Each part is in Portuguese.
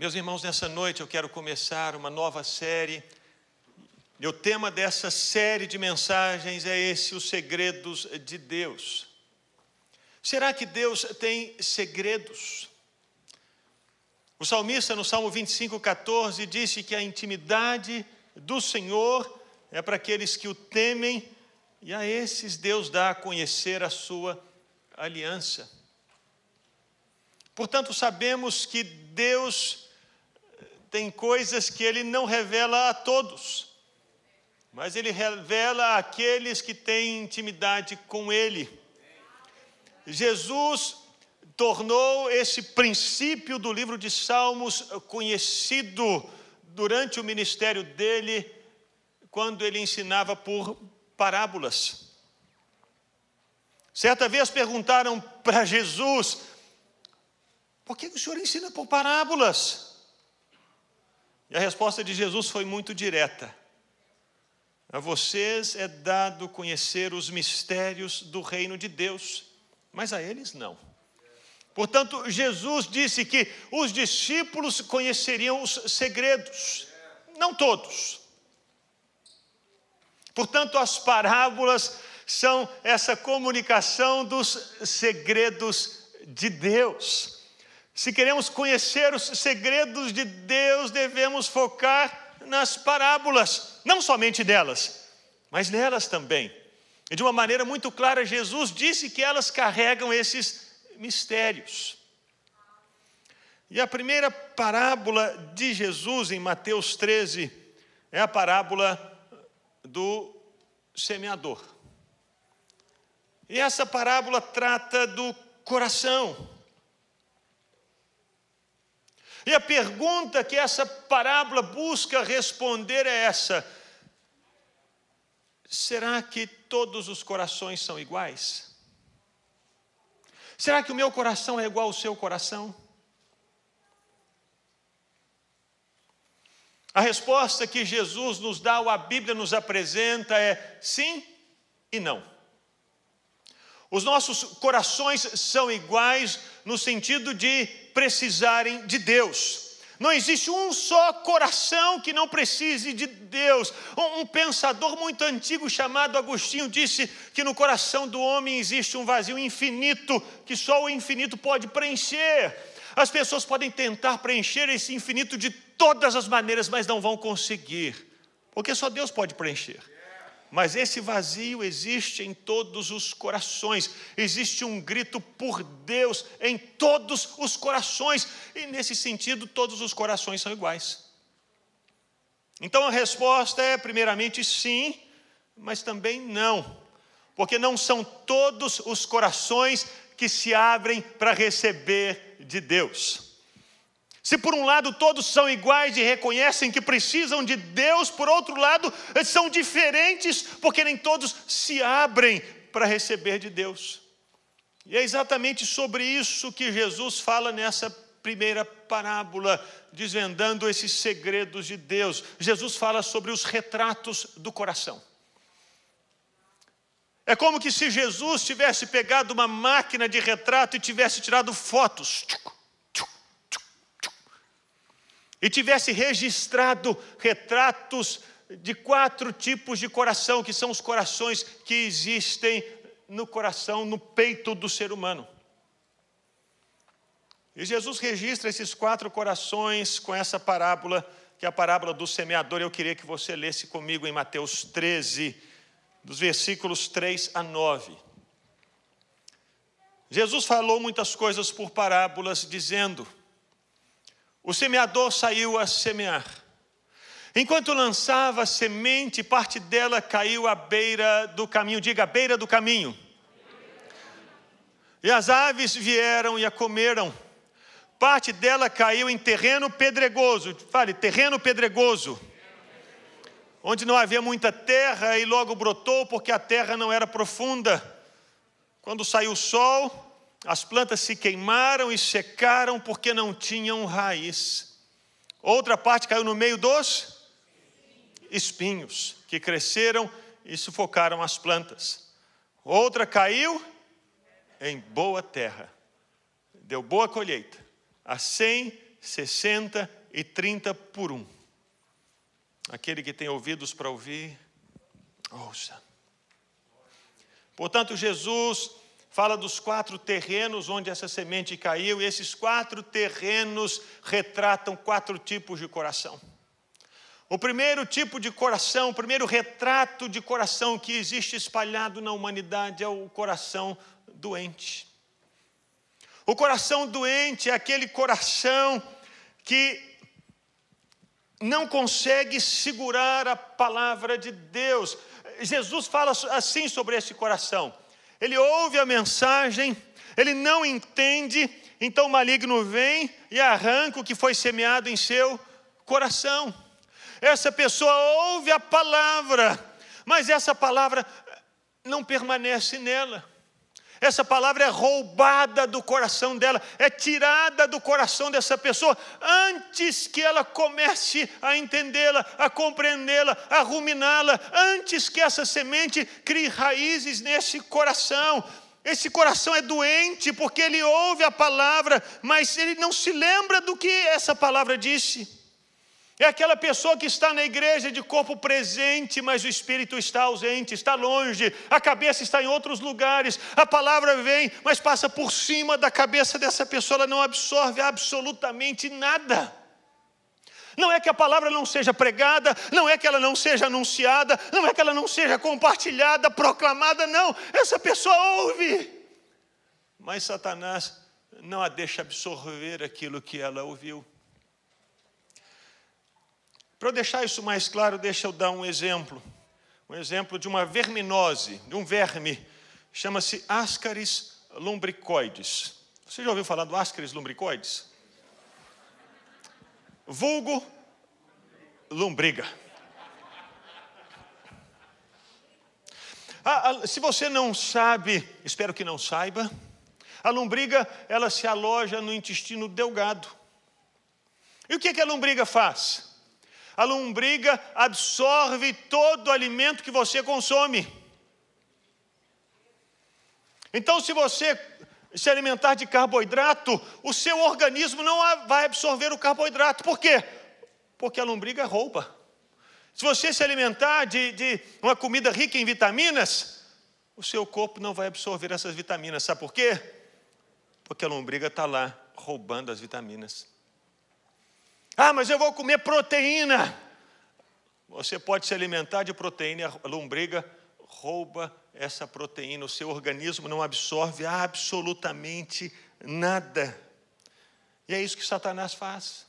Meus irmãos, nessa noite eu quero começar uma nova série. E o tema dessa série de mensagens é esse: os segredos de Deus. Será que Deus tem segredos? O salmista, no Salmo 25, 14, disse que a intimidade do Senhor é para aqueles que o temem, e a esses Deus dá a conhecer a sua aliança. Portanto, sabemos que Deus tem coisas que ele não revela a todos, mas ele revela àqueles que têm intimidade com ele. Jesus tornou esse princípio do livro de Salmos conhecido durante o ministério dele, quando ele ensinava por parábolas. Certa vez perguntaram para Jesus: por que o senhor ensina por parábolas? E a resposta de Jesus foi muito direta. A vocês é dado conhecer os mistérios do reino de Deus, mas a eles não. Portanto, Jesus disse que os discípulos conheceriam os segredos, não todos. Portanto, as parábolas são essa comunicação dos segredos de Deus. Se queremos conhecer os segredos de Deus, devemos focar nas parábolas, não somente delas, mas nelas também. E de uma maneira muito clara, Jesus disse que elas carregam esses mistérios. E a primeira parábola de Jesus em Mateus 13 é a parábola do semeador. E essa parábola trata do coração. E a pergunta que essa parábola busca responder é essa: será que todos os corações são iguais? Será que o meu coração é igual ao seu coração? A resposta que Jesus nos dá, ou a Bíblia nos apresenta, é sim e não. Os nossos corações são iguais no sentido de precisarem de Deus. Não existe um só coração que não precise de Deus. Um, pensador muito antigo chamado Agostinho disse que no coração do homem existe um vazio infinito que só o infinito pode preencher. As pessoas podem tentar preencher esse infinito de todas as maneiras, mas não vão conseguir, porque só Deus pode preencher. Mas esse vazio existe em todos os corações, existe um grito por Deus em todos os corações, e nesse sentido, todos os corações são iguais. Então a resposta é, primeiramente, sim, mas também não, porque não são todos os corações que se abrem para receber de Deus. Se por um lado todos são iguais e reconhecem que precisam de Deus, por outro lado, eles são diferentes porque nem todos se abrem para receber de Deus. E é exatamente sobre isso que Jesus fala nessa primeira parábola, desvendando esses segredos de Deus. Jesus fala sobre os retratos do coração. É como que se Jesus tivesse pegado uma máquina de retrato e tivesse tirado fotos e tivesse registrado retratos de quatro tipos de coração, que são os corações que existem no coração, no peito do ser humano. E Jesus registra esses quatro corações com essa parábola, que é a parábola do semeador. Eu queria que você lesse comigo em Mateus 13, dos versículos 3 a 9. Jesus falou muitas coisas por parábolas, dizendo: o semeador saiu a semear. Enquanto lançava semente, parte dela caiu à beira do caminho, diga, à beira do caminho. E as aves vieram e a comeram. Parte dela caiu em terreno pedregoso, fale, terreno pedregoso, onde não havia muita terra e logo brotou porque a terra não era profunda. Quando saiu o sol, as plantas se queimaram e secaram porque não tinham raiz. Outra parte caiu no meio dos espinhos, que cresceram e sufocaram as plantas. Outra caiu em boa terra, deu boa colheita, a cem, 60 e 30 por um. Aquele que tem ouvidos para ouvir, ouça. Portanto, Jesus fala dos quatro terrenos onde essa semente caiu, e esses quatro terrenos retratam quatro tipos de coração. O primeiro tipo de coração, o primeiro retrato de coração que existe espalhado na humanidade é o coração doente. O coração doente é aquele coração que não consegue segurar a palavra de Deus. Jesus fala assim sobre esse coração. Ele ouve a mensagem, ele não entende, então o maligno vem e arranca o que foi semeado em seu coração. Essa pessoa ouve a palavra, mas essa palavra não permanece nela. Essa palavra é roubada do coração dela, é tirada do coração dessa pessoa antes que ela comece a entendê-la, a compreendê-la, a ruminá-la, antes que essa semente crie raízes nesse coração. Esse coração é doente porque ele ouve a palavra, mas ele não se lembra do que essa palavra disse. É aquela pessoa que está na igreja de corpo presente, mas o espírito está ausente, está longe, a cabeça está em outros lugares, a palavra vem, mas passa por cima da cabeça dessa pessoa, ela não absorve absolutamente nada. Não é que a palavra não seja pregada, não é que ela não seja anunciada, não é que ela não seja compartilhada, proclamada, não. Essa pessoa ouve, mas Satanás não a deixa absorver aquilo que ela ouviu. Para deixar isso mais claro, deixa eu dar um exemplo. Um exemplo de uma verminose, de um verme, chama-se Ascaris lumbricoides. Você já ouviu falar do Ascaris lumbricoides? Vulgo lombriga. se você não sabe, espero que não saiba, a lombriga ela se aloja no intestino delgado. E o que, que a lombriga faz? A lombriga absorve todo o alimento que você consome. Então, se você se alimentar de carboidrato, o seu organismo não vai absorver o carboidrato. Por quê? Porque a lombriga rouba. Se você se alimentar de, de uma comida rica em vitaminas, o seu corpo não vai absorver essas vitaminas. Sabe por quê? Porque a lombriga está lá roubando as vitaminas. Ah, mas eu vou comer proteína. Você pode se alimentar de proteína, a lombriga rouba essa proteína, o seu organismo não absorve absolutamente nada. E é isso que Satanás faz.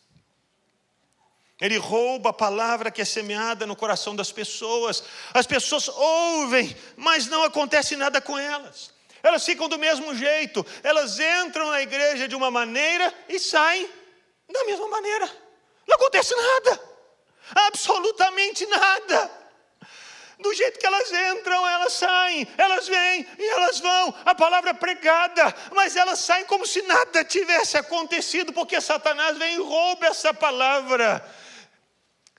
Ele rouba a palavra que é semeada no coração das pessoas. As pessoas ouvem, mas não acontece nada com elas. Elas ficam do mesmo jeito. Elas entram na igreja de uma maneira e saem da mesma maneira. Não acontece nada, absolutamente nada. Do jeito que elas entram, elas saem, elas vêm e elas vão. A palavra é pregada, mas elas saem como se nada tivesse acontecido, porque Satanás vem e rouba essa palavra.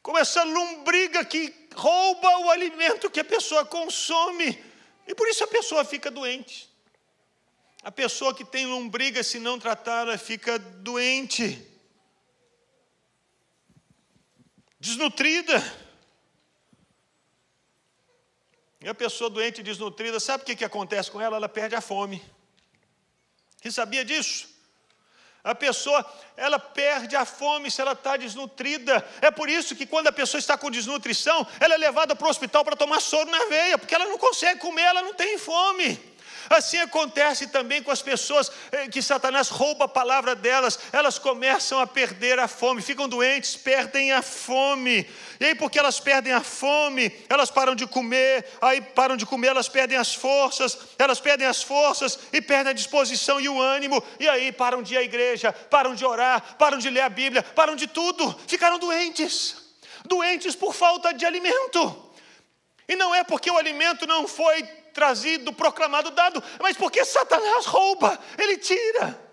Como essa lombriga que rouba o alimento que a pessoa consome. E por isso a pessoa fica doente. A pessoa que tem lombriga, se não tratada, fica doente. Desnutrida. E a pessoa doente e desnutrida, sabe o que, que acontece com ela? Ela perde a fome. Você sabia disso? A pessoa, ela perde a fome se ela está desnutrida. É por isso que quando a pessoa está com desnutrição, ela é levada para o hospital para tomar soro na veia, porque ela não consegue comer, ela não tem fome. Assim acontece também com as pessoas eh, que Satanás rouba a palavra delas, elas começam a perder a fome, ficam doentes, perdem a fome. E aí, porque elas perdem a fome, elas param de comer, aí param de comer, elas perdem as forças, elas perdem as forças e perdem a disposição e o ânimo, e aí param de ir à igreja, param de orar, param de ler a Bíblia, param de tudo, ficaram doentes, doentes por falta de alimento. E não é porque o alimento não foi trazido, proclamado, dado, mas porque Satanás rouba, ele tira.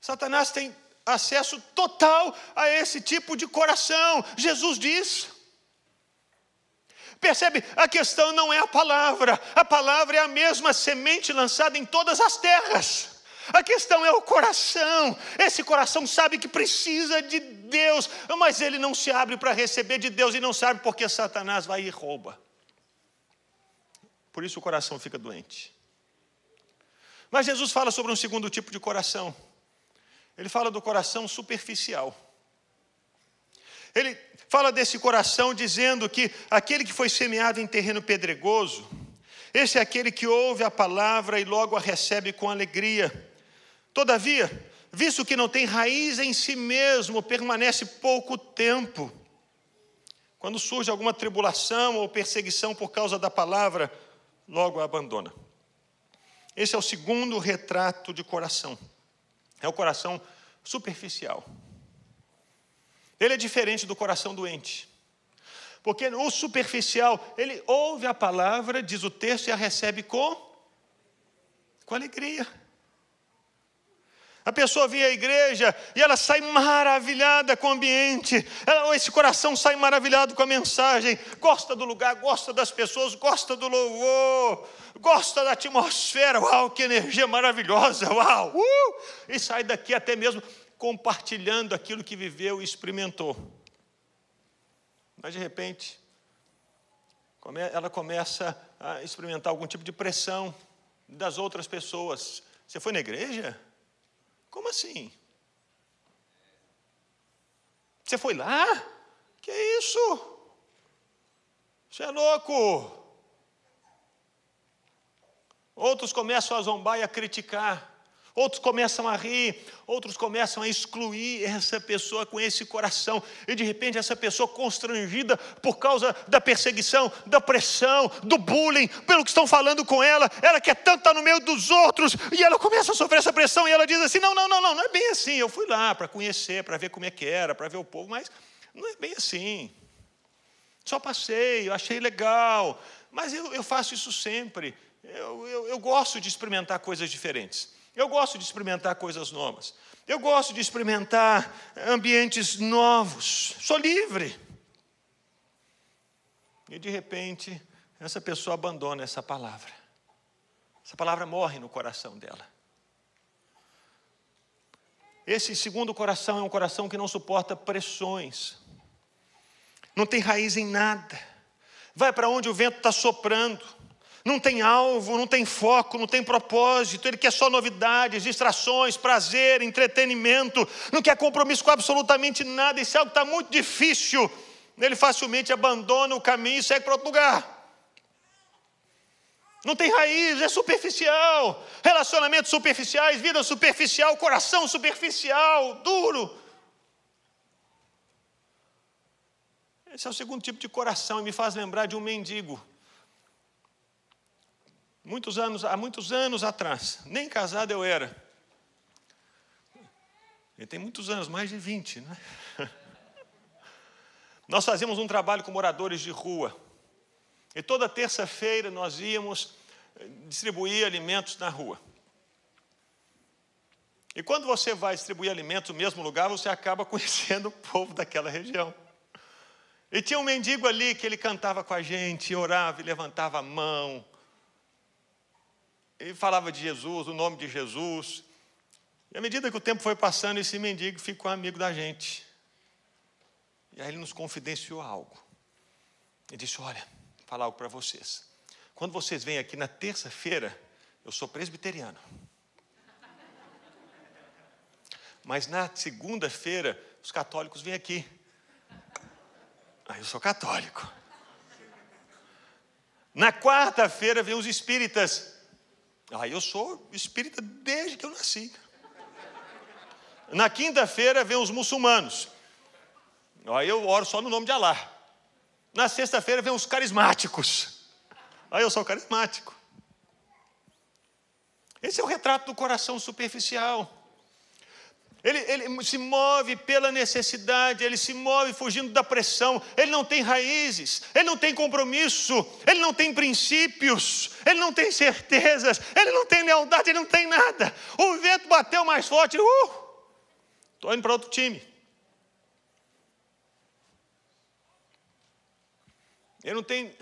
Satanás tem acesso total a esse tipo de coração. Jesus diz: Percebe? A questão não é a palavra, a palavra é a mesma semente lançada em todas as terras. A questão é o coração. Esse coração sabe que precisa de Deus, mas ele não se abre para receber de Deus e não sabe porque Satanás vai e rouba. Por isso o coração fica doente. Mas Jesus fala sobre um segundo tipo de coração. Ele fala do coração superficial. Ele fala desse coração dizendo que aquele que foi semeado em terreno pedregoso, esse é aquele que ouve a palavra e logo a recebe com alegria. Todavia, visto que não tem raiz em si mesmo, permanece pouco tempo. Quando surge alguma tribulação ou perseguição por causa da palavra, logo a abandona. Esse é o segundo retrato de coração. É o coração superficial. Ele é diferente do coração doente. Porque o superficial, ele ouve a palavra, diz o texto, e a recebe com, com alegria. A pessoa vem à igreja e ela sai maravilhada com o ambiente, ela, esse coração sai maravilhado com a mensagem, gosta do lugar, gosta das pessoas, gosta do louvor, gosta da atmosfera, uau, que energia maravilhosa, uau, uh! e sai daqui até mesmo compartilhando aquilo que viveu e experimentou. Mas de repente, ela começa a experimentar algum tipo de pressão das outras pessoas. Você foi na igreja? Como assim? Você foi lá? Que isso? Você é louco? Outros começam a zombar e a criticar. Outros começam a rir, outros começam a excluir essa pessoa com esse coração, e de repente essa pessoa constrangida por causa da perseguição, da pressão, do bullying, pelo que estão falando com ela, ela quer tanto estar no meio dos outros, e ela começa a sofrer essa pressão, e ela diz assim: não, não, não, não, não é bem assim. Eu fui lá para conhecer, para ver como é que era, para ver o povo, mas não é bem assim. Só passei, eu achei legal, mas eu, eu faço isso sempre. Eu, eu, eu gosto de experimentar coisas diferentes. Eu gosto de experimentar coisas novas. Eu gosto de experimentar ambientes novos. Sou livre. E de repente, essa pessoa abandona essa palavra. Essa palavra morre no coração dela. Esse segundo coração é um coração que não suporta pressões, não tem raiz em nada, vai para onde o vento está soprando não tem alvo, não tem foco, não tem propósito, ele quer só novidades, distrações, prazer, entretenimento, não quer compromisso com absolutamente nada, e se algo está muito difícil, ele facilmente abandona o caminho e segue para outro lugar. Não tem raiz, é superficial, relacionamentos superficiais, vida superficial, coração superficial, duro. Esse é o segundo tipo de coração e me faz lembrar de um mendigo Muitos anos, há muitos anos atrás, nem casado eu era. Ele tem muitos anos, mais de 20, né? Nós fazíamos um trabalho com moradores de rua. E toda terça-feira nós íamos eh, distribuir alimentos na rua. E quando você vai distribuir alimentos no mesmo lugar, você acaba conhecendo o povo daquela região. E tinha um mendigo ali que ele cantava com a gente, orava e levantava a mão. Ele falava de Jesus, o nome de Jesus. E à medida que o tempo foi passando, esse mendigo ficou amigo da gente. E aí ele nos confidenciou algo. Ele disse: Olha, vou falar algo para vocês. Quando vocês vêm aqui na terça-feira, eu sou presbiteriano. Mas na segunda-feira, os católicos vêm aqui. Aí eu sou católico. Na quarta-feira vêm os espíritas. Ah, eu sou espírita desde que eu nasci. Na quinta-feira vem os muçulmanos. Aí eu oro só no nome de Alá. Na sexta-feira vem os carismáticos. Aí eu sou carismático. Esse é o retrato do coração superficial. Ele, ele, se move pela necessidade, ele se move fugindo da pressão, ele não tem raízes, ele não tem compromisso, ele não tem princípios, ele não tem certezas, ele não tem lealdade, ele não tem nada. O vento bateu mais forte, uh, estou indo para outro time. Ele não tem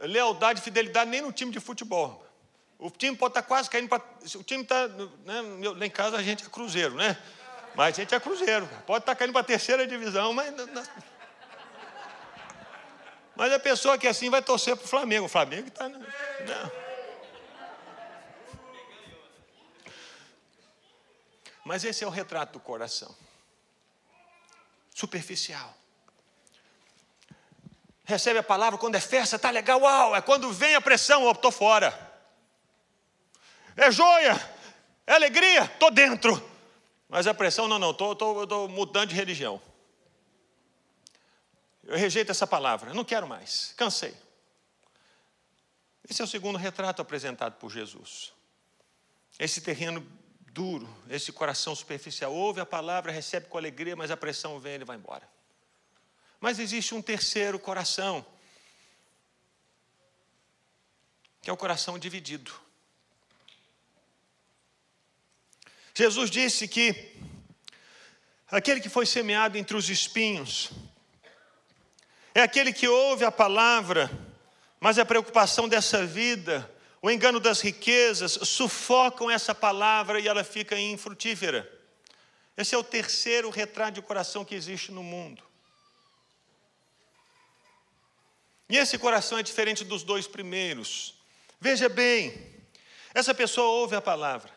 lealdade fidelidade nem no time de futebol. O time pode estar quase caindo para. O time está. Né, lá em casa a gente é cruzeiro, né? Mas a gente é cruzeiro. Pode estar caindo para a terceira divisão, mas. Mas a pessoa que é assim vai torcer para o Flamengo. O Flamengo está. Né? Mas esse é o retrato do coração. Superficial. Recebe a palavra quando é festa, tá legal, uau. É quando vem a pressão, eu estou fora é joia, é alegria, estou dentro. Mas a pressão, não, não, estou mudando de religião. Eu rejeito essa palavra, não quero mais, cansei. Esse é o segundo retrato apresentado por Jesus. Esse terreno duro, esse coração superficial. Ouve a palavra, recebe com alegria, mas a pressão vem e ele vai embora. Mas existe um terceiro coração, que é o coração dividido. Jesus disse que aquele que foi semeado entre os espinhos é aquele que ouve a palavra, mas a preocupação dessa vida, o engano das riquezas, sufocam essa palavra e ela fica infrutífera. Esse é o terceiro retrato de coração que existe no mundo. E esse coração é diferente dos dois primeiros. Veja bem, essa pessoa ouve a palavra,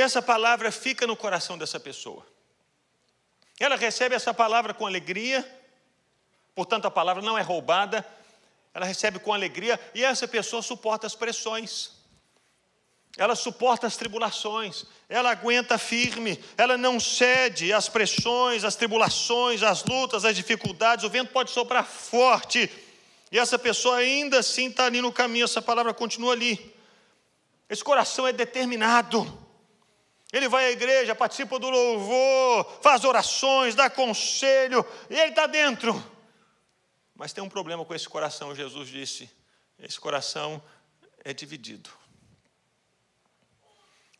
essa palavra fica no coração dessa pessoa. Ela recebe essa palavra com alegria, portanto a palavra não é roubada, ela recebe com alegria e essa pessoa suporta as pressões. Ela suporta as tribulações, ela aguenta firme, ela não cede às pressões, às tribulações, às lutas, às dificuldades. O vento pode soprar forte e essa pessoa ainda assim está ali no caminho, essa palavra continua ali. Esse coração é determinado. Ele vai à igreja, participa do louvor, faz orações, dá conselho, e ele está dentro. Mas tem um problema com esse coração, Jesus disse: esse coração é dividido.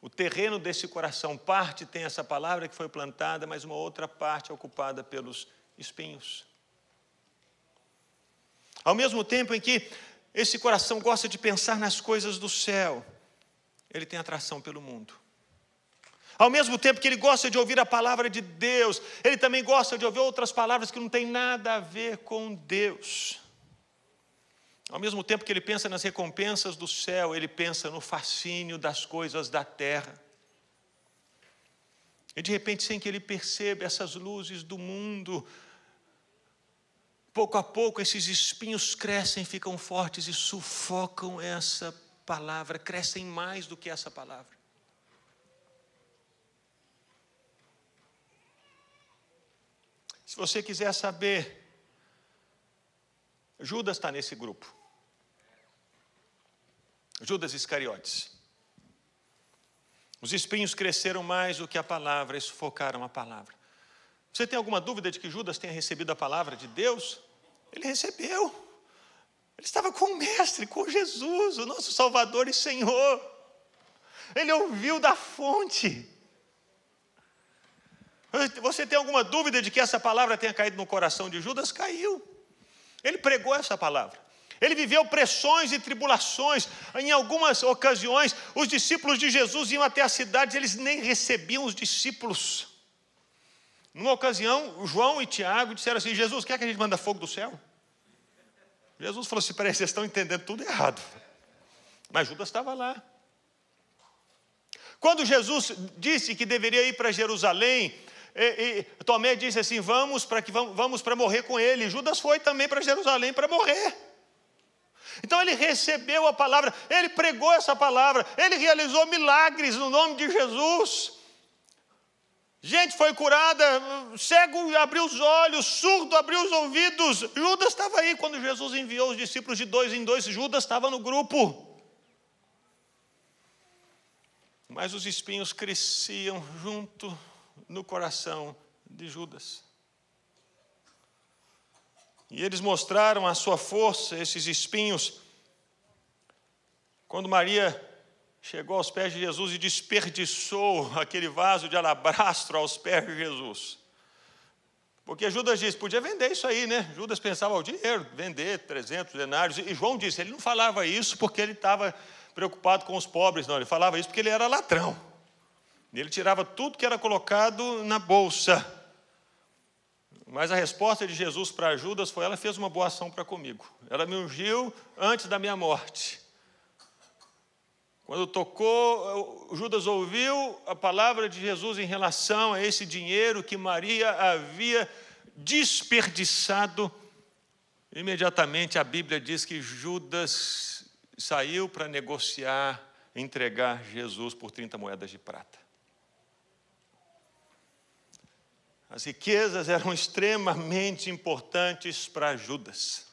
O terreno desse coração, parte tem essa palavra que foi plantada, mas uma outra parte é ocupada pelos espinhos. Ao mesmo tempo em que esse coração gosta de pensar nas coisas do céu, ele tem atração pelo mundo. Ao mesmo tempo que ele gosta de ouvir a palavra de Deus, ele também gosta de ouvir outras palavras que não têm nada a ver com Deus. Ao mesmo tempo que ele pensa nas recompensas do céu, ele pensa no fascínio das coisas da terra. E de repente, sem que ele perceba essas luzes do mundo, pouco a pouco esses espinhos crescem, ficam fortes e sufocam essa palavra, crescem mais do que essa palavra. Se você quiser saber, Judas está nesse grupo. Judas Iscariotes. Os espinhos cresceram mais do que a palavra e sufocaram a palavra. Você tem alguma dúvida de que Judas tenha recebido a palavra de Deus? Ele recebeu. Ele estava com o Mestre, com Jesus, o nosso Salvador e Senhor. Ele ouviu da fonte. Você tem alguma dúvida de que essa palavra tenha caído no coração de Judas? Caiu. Ele pregou essa palavra. Ele viveu pressões e tribulações. Em algumas ocasiões, os discípulos de Jesus iam até a cidade, eles nem recebiam os discípulos. Numa ocasião, João e Tiago disseram assim: Jesus, quer que a gente manda fogo do céu? Jesus falou assim: peraí, vocês estão entendendo tudo errado. Mas Judas estava lá. Quando Jesus disse que deveria ir para Jerusalém, e, e, Tomé disse assim: vamos para que vamos, para morrer com ele. Judas foi também para Jerusalém para morrer. Então ele recebeu a palavra, ele pregou essa palavra, ele realizou milagres no nome de Jesus. Gente foi curada, cego abriu os olhos, surdo abriu os ouvidos. Judas estava aí quando Jesus enviou os discípulos de dois em dois, Judas estava no grupo. Mas os espinhos cresciam junto no coração de Judas. E eles mostraram a sua força, esses espinhos, quando Maria chegou aos pés de Jesus e desperdiçou aquele vaso de alabastro aos pés de Jesus. Porque Judas disse, podia vender isso aí, né? Judas pensava o dinheiro, vender 300 denários. E João disse, ele não falava isso porque ele estava preocupado com os pobres, não. Ele falava isso porque ele era ladrão. Ele tirava tudo que era colocado na bolsa. Mas a resposta de Jesus para Judas foi: ela fez uma boa ação para comigo. Ela me ungiu antes da minha morte. Quando tocou, Judas ouviu a palavra de Jesus em relação a esse dinheiro que Maria havia desperdiçado. Imediatamente a Bíblia diz que Judas saiu para negociar, entregar Jesus por 30 moedas de prata. As riquezas eram extremamente importantes para Judas.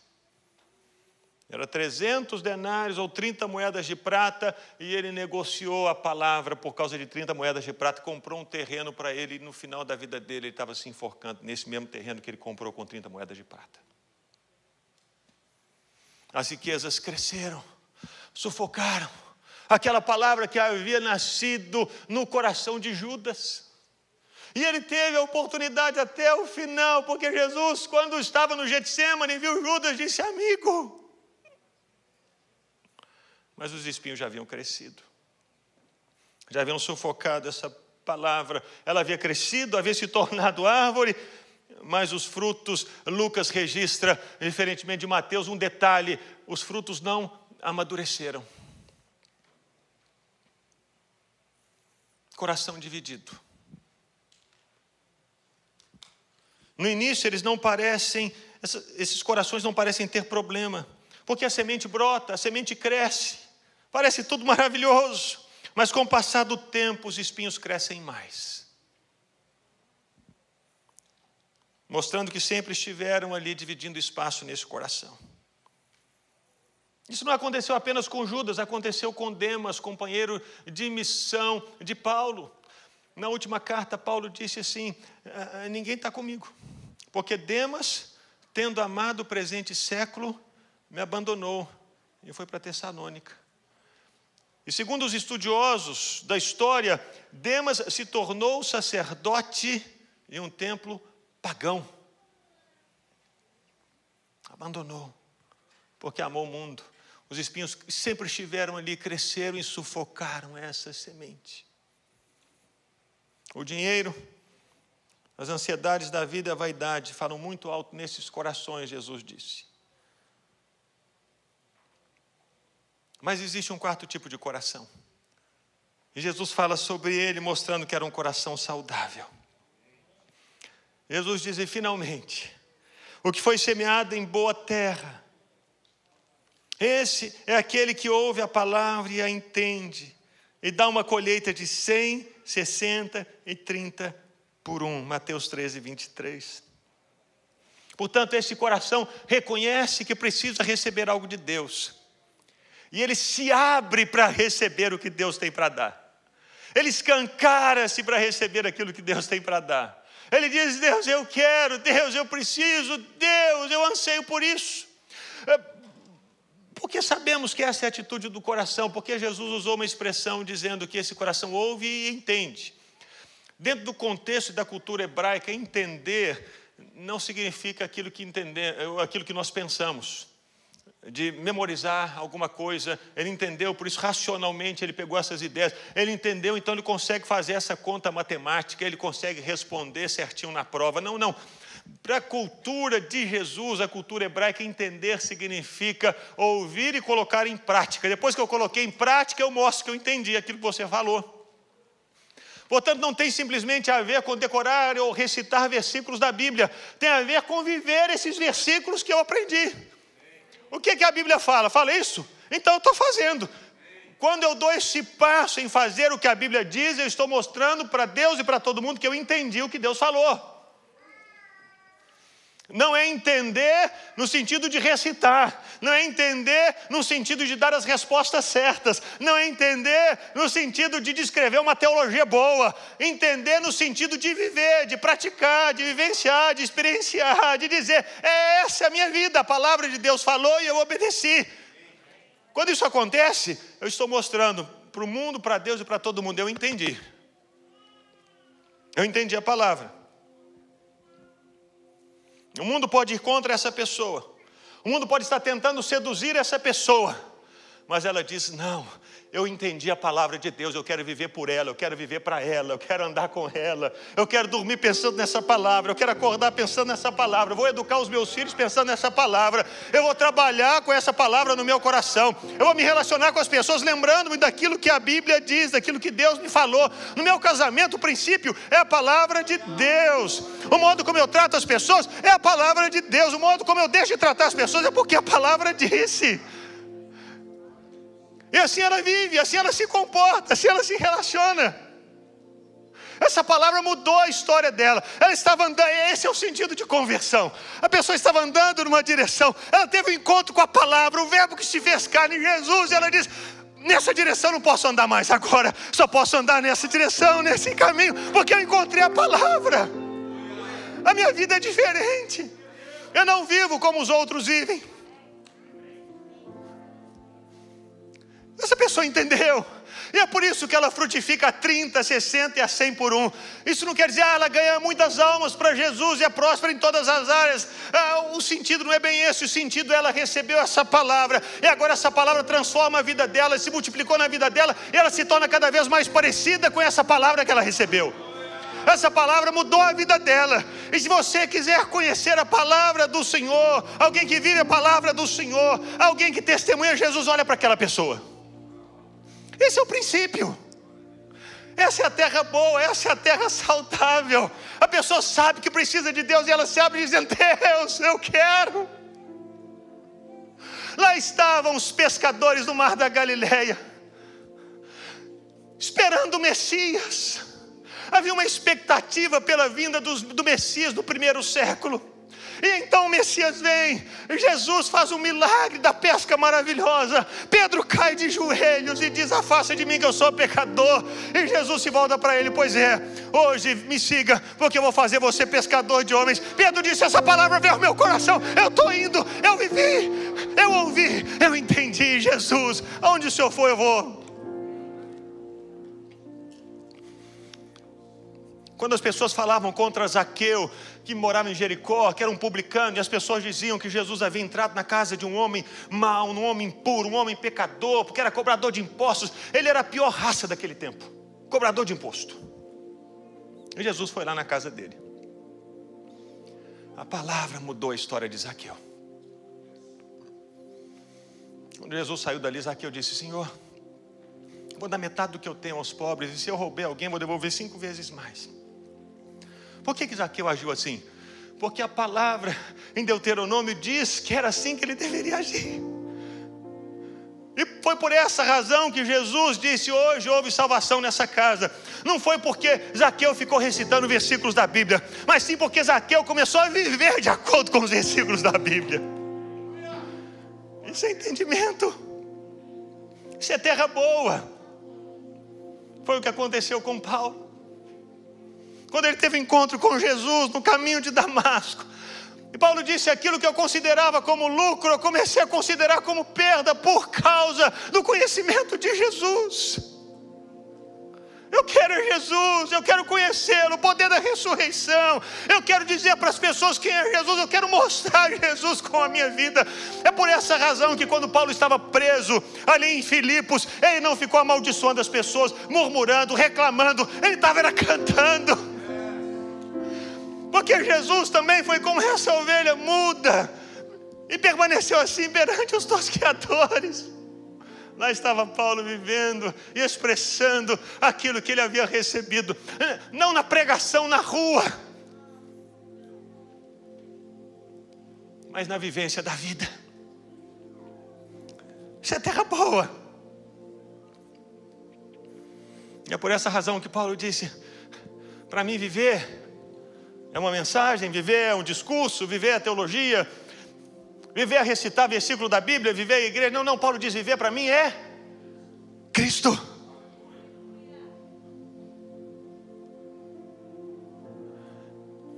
Era 300 denários ou 30 moedas de prata, e ele negociou a palavra por causa de 30 moedas de prata, comprou um terreno para ele, e no final da vida dele ele estava se enforcando nesse mesmo terreno que ele comprou com 30 moedas de prata. As riquezas cresceram, sufocaram aquela palavra que havia nascido no coração de Judas. E ele teve a oportunidade até o final, porque Jesus, quando estava no Getsemane, viu Judas, disse: Amigo, mas os espinhos já haviam crescido, já haviam sufocado essa palavra, ela havia crescido, havia se tornado árvore, mas os frutos, Lucas registra, diferentemente de Mateus, um detalhe: os frutos não amadureceram. Coração dividido. No início, eles não parecem, esses corações não parecem ter problema, porque a semente brota, a semente cresce, Parece tudo maravilhoso, mas com o passar do tempo os espinhos crescem mais. Mostrando que sempre estiveram ali dividindo espaço nesse coração. Isso não aconteceu apenas com Judas, aconteceu com Demas, companheiro de missão de Paulo. Na última carta, Paulo disse assim: ah, ah, Ninguém está comigo, porque Demas, tendo amado o presente século, me abandonou e foi para Tessalônica. E segundo os estudiosos da história, Demas se tornou sacerdote em um templo pagão. Abandonou, porque amou o mundo. Os espinhos sempre estiveram ali, cresceram e sufocaram essa semente. O dinheiro, as ansiedades da vida e a vaidade falam muito alto nesses corações, Jesus disse. Mas existe um quarto tipo de coração. E Jesus fala sobre ele, mostrando que era um coração saudável. Jesus diz: e finalmente, o que foi semeado em boa terra, esse é aquele que ouve a palavra e a entende, e dá uma colheita de 100, 60 e 30 por um. Mateus 13, 23. Portanto, esse coração reconhece que precisa receber algo de Deus e ele se abre para receber o que Deus tem para dar. Ele escancara-se para receber aquilo que Deus tem para dar. Ele diz: Deus, eu quero, Deus, eu preciso, Deus, eu anseio por isso. Porque sabemos que essa é a atitude do coração, porque Jesus usou uma expressão dizendo que esse coração ouve e entende. Dentro do contexto da cultura hebraica, entender não significa aquilo que, entender, aquilo que nós pensamos de memorizar alguma coisa, ele entendeu, por isso racionalmente ele pegou essas ideias, ele entendeu, então ele consegue fazer essa conta matemática, ele consegue responder certinho na prova. Não, não. Para a cultura de Jesus, a cultura hebraica, entender significa ouvir e colocar em prática. Depois que eu coloquei em prática, eu mostro que eu entendi aquilo que você falou. Portanto, não tem simplesmente a ver com decorar ou recitar versículos da Bíblia, tem a ver com viver esses versículos que eu aprendi. O que, que a Bíblia fala? Fala isso? Então eu estou fazendo. Quando eu dou esse passo em fazer o que a Bíblia diz, eu estou mostrando para Deus e para todo mundo que eu entendi o que Deus falou. Não é entender no sentido de recitar, não é entender no sentido de dar as respostas certas, não é entender no sentido de descrever uma teologia boa, entender no sentido de viver, de praticar, de vivenciar, de experienciar, de dizer: é essa a minha vida, a palavra de Deus falou e eu obedeci. Quando isso acontece, eu estou mostrando para o mundo, para Deus e para todo mundo: eu entendi. Eu entendi a palavra. O mundo pode ir contra essa pessoa. O mundo pode estar tentando seduzir essa pessoa. Mas ela diz: Não, eu entendi a palavra de Deus, eu quero viver por ela, eu quero viver para ela, eu quero andar com ela, eu quero dormir pensando nessa palavra, eu quero acordar pensando nessa palavra, eu vou educar os meus filhos pensando nessa palavra, eu vou trabalhar com essa palavra no meu coração, eu vou me relacionar com as pessoas lembrando-me daquilo que a Bíblia diz, daquilo que Deus me falou. No meu casamento, o princípio é a palavra de Deus, o modo como eu trato as pessoas é a palavra de Deus, o modo como eu deixo de tratar as pessoas é porque a palavra disse. E assim ela vive, assim ela se comporta, assim ela se relaciona. Essa palavra mudou a história dela. Ela estava andando, esse é o sentido de conversão. A pessoa estava andando numa direção, ela teve um encontro com a palavra, o verbo que se fez carne em Jesus, e ela diz: Nessa direção não posso andar mais agora, só posso andar nessa direção, nesse caminho, porque eu encontrei a palavra. A minha vida é diferente. Eu não vivo como os outros vivem. Essa pessoa entendeu. E é por isso que ela frutifica a 30, 60 e a 100 por um. Isso não quer dizer, ah, ela ganha muitas almas para Jesus e é próspera em todas as áreas. Ah, o sentido não é bem esse, o sentido é ela recebeu essa palavra, e agora essa palavra transforma a vida dela, se multiplicou na vida dela, e ela se torna cada vez mais parecida com essa palavra que ela recebeu. Essa palavra mudou a vida dela. E se você quiser conhecer a palavra do Senhor, alguém que vive a palavra do Senhor, alguém que testemunha Jesus, olha para aquela pessoa. Esse é o princípio. Essa é a terra boa, essa é a terra saudável. A pessoa sabe que precisa de Deus e ela se abre dizendo: Deus, eu quero. Lá estavam os pescadores do mar da Galileia, esperando o Messias. Havia uma expectativa pela vinda do Messias do primeiro século. E então o Messias vem, Jesus faz um milagre da pesca maravilhosa. Pedro cai de joelhos e diz: Afasta de mim que eu sou pecador. E Jesus se volta para ele: Pois é, hoje me siga, porque eu vou fazer você pescador de homens. Pedro disse: Essa palavra veio ao meu coração. Eu estou indo, eu vivi, eu ouvi, eu entendi. Jesus, aonde o Senhor for, eu vou. Quando as pessoas falavam contra Zaqueu, que morava em Jericó, que era um publicano, e as pessoas diziam que Jesus havia entrado na casa de um homem mau, um homem impuro, um homem pecador, porque era cobrador de impostos, ele era a pior raça daquele tempo cobrador de imposto. E Jesus foi lá na casa dele. A palavra mudou a história de Zaqueu. Quando Jesus saiu dali, Zaqueu disse: Senhor, vou dar metade do que eu tenho aos pobres, e se eu roubei alguém, vou devolver cinco vezes mais. Por que, que Zaqueu agiu assim? Porque a palavra em Deuteronômio diz que era assim que ele deveria agir. E foi por essa razão que Jesus disse: Hoje houve salvação nessa casa. Não foi porque Zaqueu ficou recitando versículos da Bíblia, mas sim porque Zaqueu começou a viver de acordo com os versículos da Bíblia. Isso é entendimento, isso é terra boa. Foi o que aconteceu com Paulo quando ele teve encontro com Jesus no caminho de Damasco. E Paulo disse: aquilo que eu considerava como lucro, eu comecei a considerar como perda por causa do conhecimento de Jesus. Eu quero Jesus, eu quero conhecê-lo, o poder da ressurreição. Eu quero dizer para as pessoas quem é Jesus, eu quero mostrar Jesus com a minha vida. É por essa razão que quando Paulo estava preso ali em Filipos, ele não ficou amaldiçoando as pessoas, murmurando, reclamando, ele estava era cantando. Porque Jesus também foi como essa ovelha muda e permaneceu assim perante os tosqueadores. Lá estava Paulo vivendo e expressando aquilo que ele havia recebido, não na pregação na rua, mas na vivência da vida. Isso é terra boa. E é por essa razão que Paulo disse: para mim viver é uma mensagem, viver é um discurso, viver a teologia, viver a recitar versículo da Bíblia, viver a igreja. Não, não, Paulo diz: viver para mim é Cristo.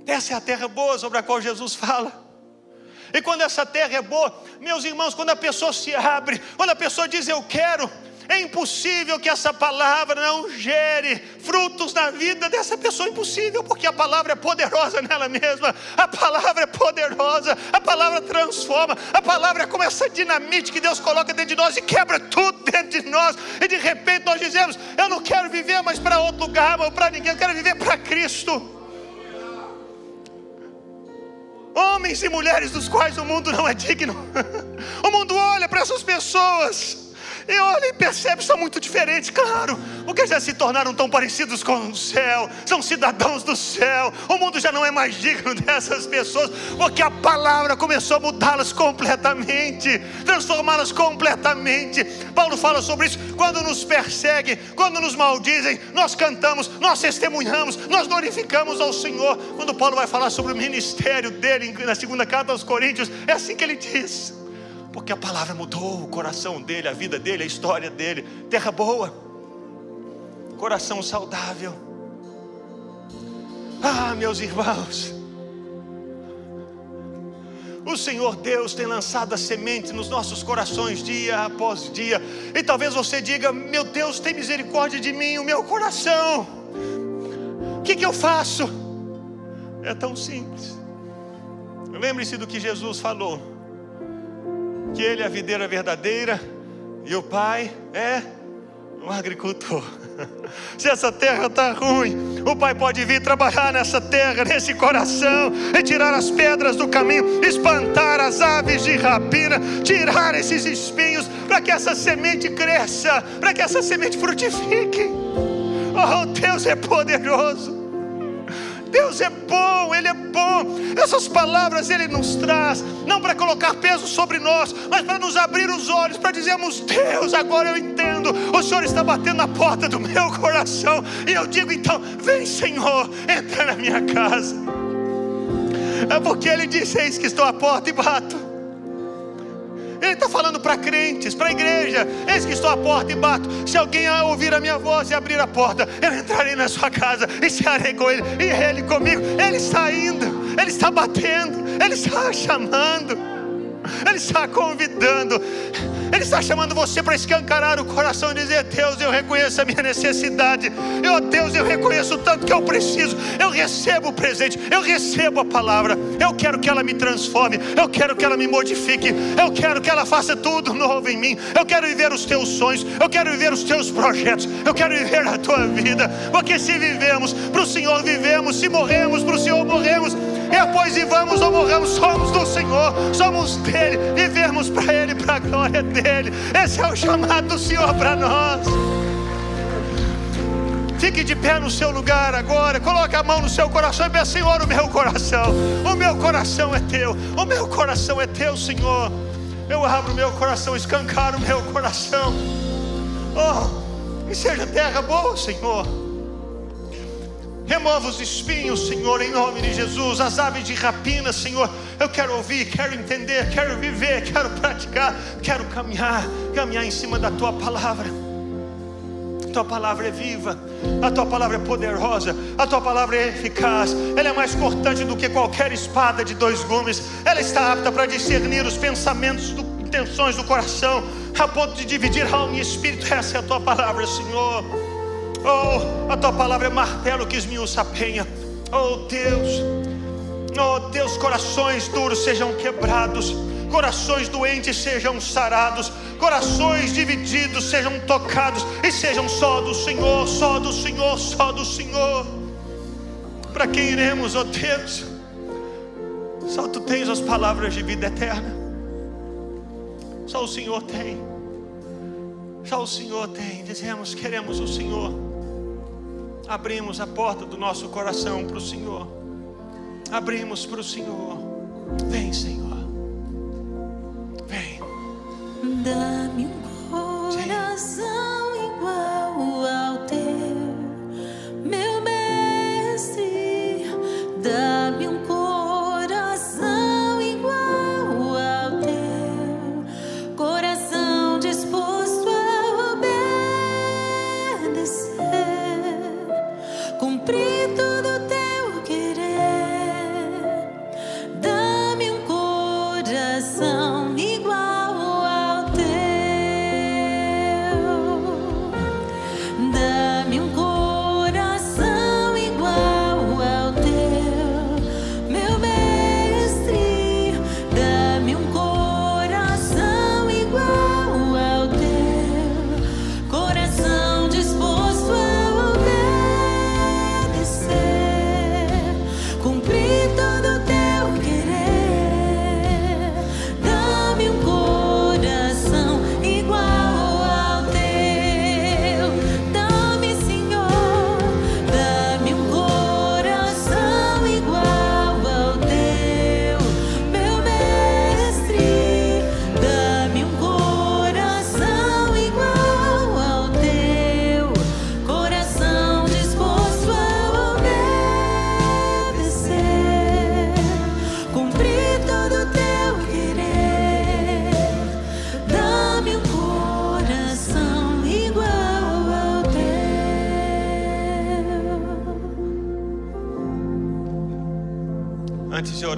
Essa é a terra boa sobre a qual Jesus fala. E quando essa terra é boa, meus irmãos, quando a pessoa se abre, quando a pessoa diz eu quero, É impossível que essa palavra não gere frutos na vida dessa pessoa. Impossível, porque a palavra é poderosa nela mesma. A palavra é poderosa. A palavra transforma. A palavra é como essa dinamite que Deus coloca dentro de nós e quebra tudo dentro de nós. E de repente nós dizemos: Eu não quero viver mais para outro lugar, ou para ninguém. Eu quero viver para Cristo. Homens e mulheres dos quais o mundo não é digno. O mundo olha para essas pessoas e olha e percebe, são muito diferentes, claro, porque já se tornaram tão parecidos com o céu, são cidadãos do céu. O mundo já não é mais digno dessas pessoas, porque a palavra começou a mudá-las completamente, transformá-las completamente. Paulo fala sobre isso quando nos perseguem, quando nos maldizem, nós cantamos, nós testemunhamos, nós glorificamos ao Senhor. Quando Paulo vai falar sobre o ministério dele na segunda carta aos Coríntios, é assim que ele diz porque a palavra mudou o coração dele, a vida dele, a história dele. Terra boa, coração saudável. Ah, meus irmãos, o Senhor Deus tem lançado a semente nos nossos corações dia após dia. E talvez você diga: Meu Deus, tem misericórdia de mim, o meu coração. O que, que eu faço? É tão simples. Lembre-se do que Jesus falou que Ele é a videira verdadeira e o Pai é um agricultor. Se essa terra está ruim, o Pai pode vir trabalhar nessa terra, nesse coração, e tirar as pedras do caminho, espantar as aves de rapina, tirar esses espinhos, para que essa semente cresça, para que essa semente frutifique. Oh, Deus é poderoso. Deus é bom, Ele é bom. Essas palavras Ele nos traz, não para colocar peso sobre nós, mas para nos abrir os olhos, para dizermos: Deus, agora eu entendo. O Senhor está batendo na porta do meu coração, e eu digo então: Vem, Senhor, entra na minha casa. É porque Ele disse: Eis que estou à porta e bato. Ele está falando para crentes, para a igreja. Eis que estou à porta e bato. Se alguém ouvir a minha voz e abrir a porta, eu entrarei na sua casa e cearei com ele, e ele comigo. Ele está indo, ele está batendo, ele está chamando. Ele está convidando, Ele está chamando você para escancarar o coração e dizer: Deus, eu reconheço a minha necessidade, eu, Deus, eu reconheço o tanto que eu preciso, eu recebo o presente, eu recebo a palavra, eu quero que ela me transforme, eu quero que ela me modifique, eu quero que ela faça tudo novo em mim, eu quero viver os teus sonhos, eu quero viver os teus projetos, eu quero viver a tua vida, porque se vivemos para o Senhor, vivemos, se morremos para o Senhor, morremos. E após vivamos ou morramos, somos do Senhor, somos dele, vivemos para Ele, para a glória dele. Esse é o chamado do Senhor para nós. Fique de pé no seu lugar agora. Coloque a mão no seu coração e peça, Senhor, o meu coração. O meu coração é teu. O meu coração é teu, Senhor. Eu abro o meu coração, escancaro o meu coração. Oh, que seja terra boa, Senhor. Remova os espinhos, Senhor, em nome de Jesus. As aves de rapina, Senhor. Eu quero ouvir, quero entender, quero viver, quero praticar, quero caminhar, caminhar em cima da tua palavra. A tua palavra é viva, a tua palavra é poderosa, a tua palavra é eficaz, ela é mais cortante do que qualquer espada de dois gumes, ela está apta para discernir os pensamentos, do, intenções do coração, a ponto de dividir alma e espírito. Essa é a tua palavra, Senhor. Oh, a tua palavra é martelo que esmiuça a penha. Oh Deus, oh Deus, corações duros sejam quebrados, corações doentes sejam sarados, corações divididos sejam tocados e sejam só do Senhor, só do Senhor, só do Senhor. Para quem iremos, oh Deus? Só tu tens as palavras de vida eterna. Só o Senhor tem. Só o Senhor tem. Dizemos: queremos o Senhor abrimos a porta do nosso coração para o Senhor. Abrimos para o Senhor. Vem, Senhor. Vem. Dá-me um coração Sim. igual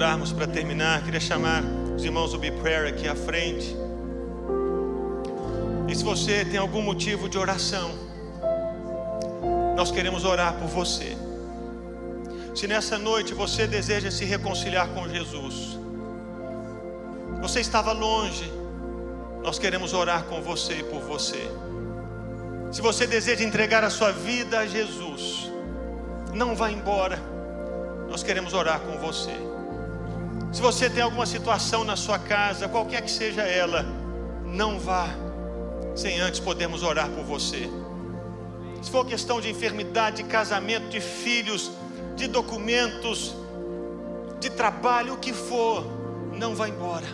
orarmos para terminar, queria chamar os irmãos do Be Prayer aqui à frente. E se você tem algum motivo de oração, nós queremos orar por você. Se nessa noite você deseja se reconciliar com Jesus, você estava longe, nós queremos orar com você e por você. Se você deseja entregar a sua vida a Jesus, não vá embora, nós queremos orar com você. Se você tem alguma situação na sua casa, qualquer que seja ela, não vá sem antes podermos orar por você. Se for questão de enfermidade, de casamento, de filhos, de documentos, de trabalho, o que for, não vá embora.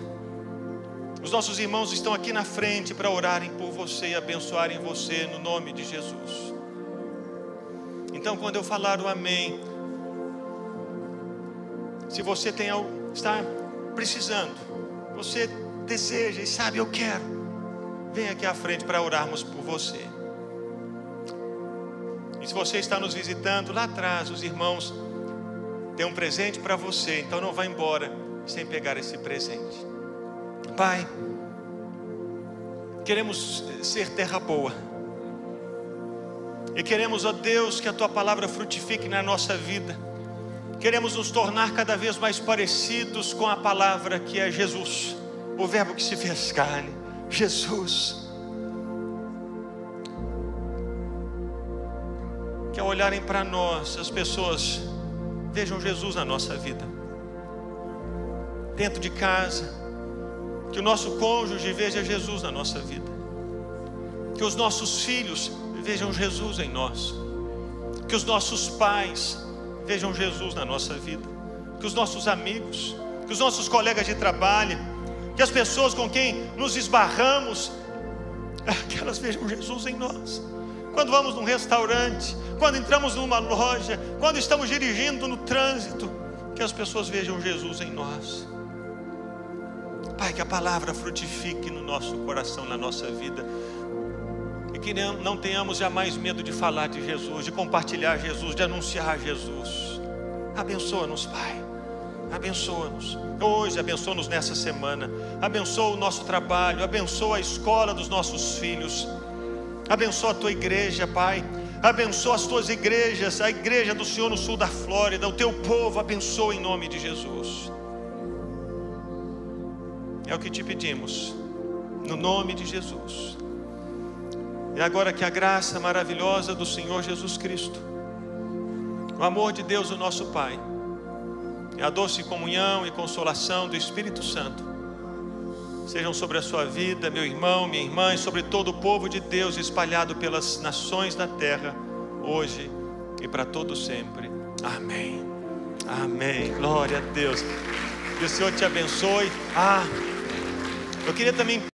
Os nossos irmãos estão aqui na frente para orarem por você e abençoarem você no nome de Jesus. Então, quando eu falar o amém, se você tem está precisando, você deseja e sabe, eu quero, Vem aqui à frente para orarmos por você. E se você está nos visitando, lá atrás os irmãos têm um presente para você, então não vá embora sem pegar esse presente. Pai, queremos ser terra boa. E queremos, ó Deus, que a tua palavra frutifique na nossa vida. Queremos nos tornar cada vez mais parecidos com a palavra que é Jesus, o Verbo que se fez carne. Jesus. Que ao olharem para nós, as pessoas vejam Jesus na nossa vida, dentro de casa, que o nosso cônjuge veja Jesus na nossa vida, que os nossos filhos vejam Jesus em nós, que os nossos pais vejam Jesus na nossa vida, que os nossos amigos, que os nossos colegas de trabalho, que as pessoas com quem nos esbarramos, que elas vejam Jesus em nós. Quando vamos num restaurante, quando entramos numa loja, quando estamos dirigindo no trânsito, que as pessoas vejam Jesus em nós. Pai, que a palavra frutifique no nosso coração, na nossa vida. E que não tenhamos jamais medo de falar de Jesus, de compartilhar Jesus, de anunciar Jesus. Abençoa-nos, Pai. Abençoa-nos. Hoje, abençoa-nos nessa semana. Abençoa o nosso trabalho. Abençoa a escola dos nossos filhos. Abençoa a tua igreja, Pai. Abençoa as tuas igrejas, a igreja do Senhor no sul da Flórida, o teu povo, abençoa em nome de Jesus. É o que te pedimos, no nome de Jesus. E agora que a graça maravilhosa do Senhor Jesus Cristo, o amor de Deus, o nosso Pai, e a doce comunhão e consolação do Espírito Santo sejam sobre a sua vida, meu irmão, minha irmã, e sobre todo o povo de Deus espalhado pelas nações da terra, hoje e para todo sempre. Amém. Amém. Glória a Deus. Que o Senhor te abençoe. Ah, eu queria também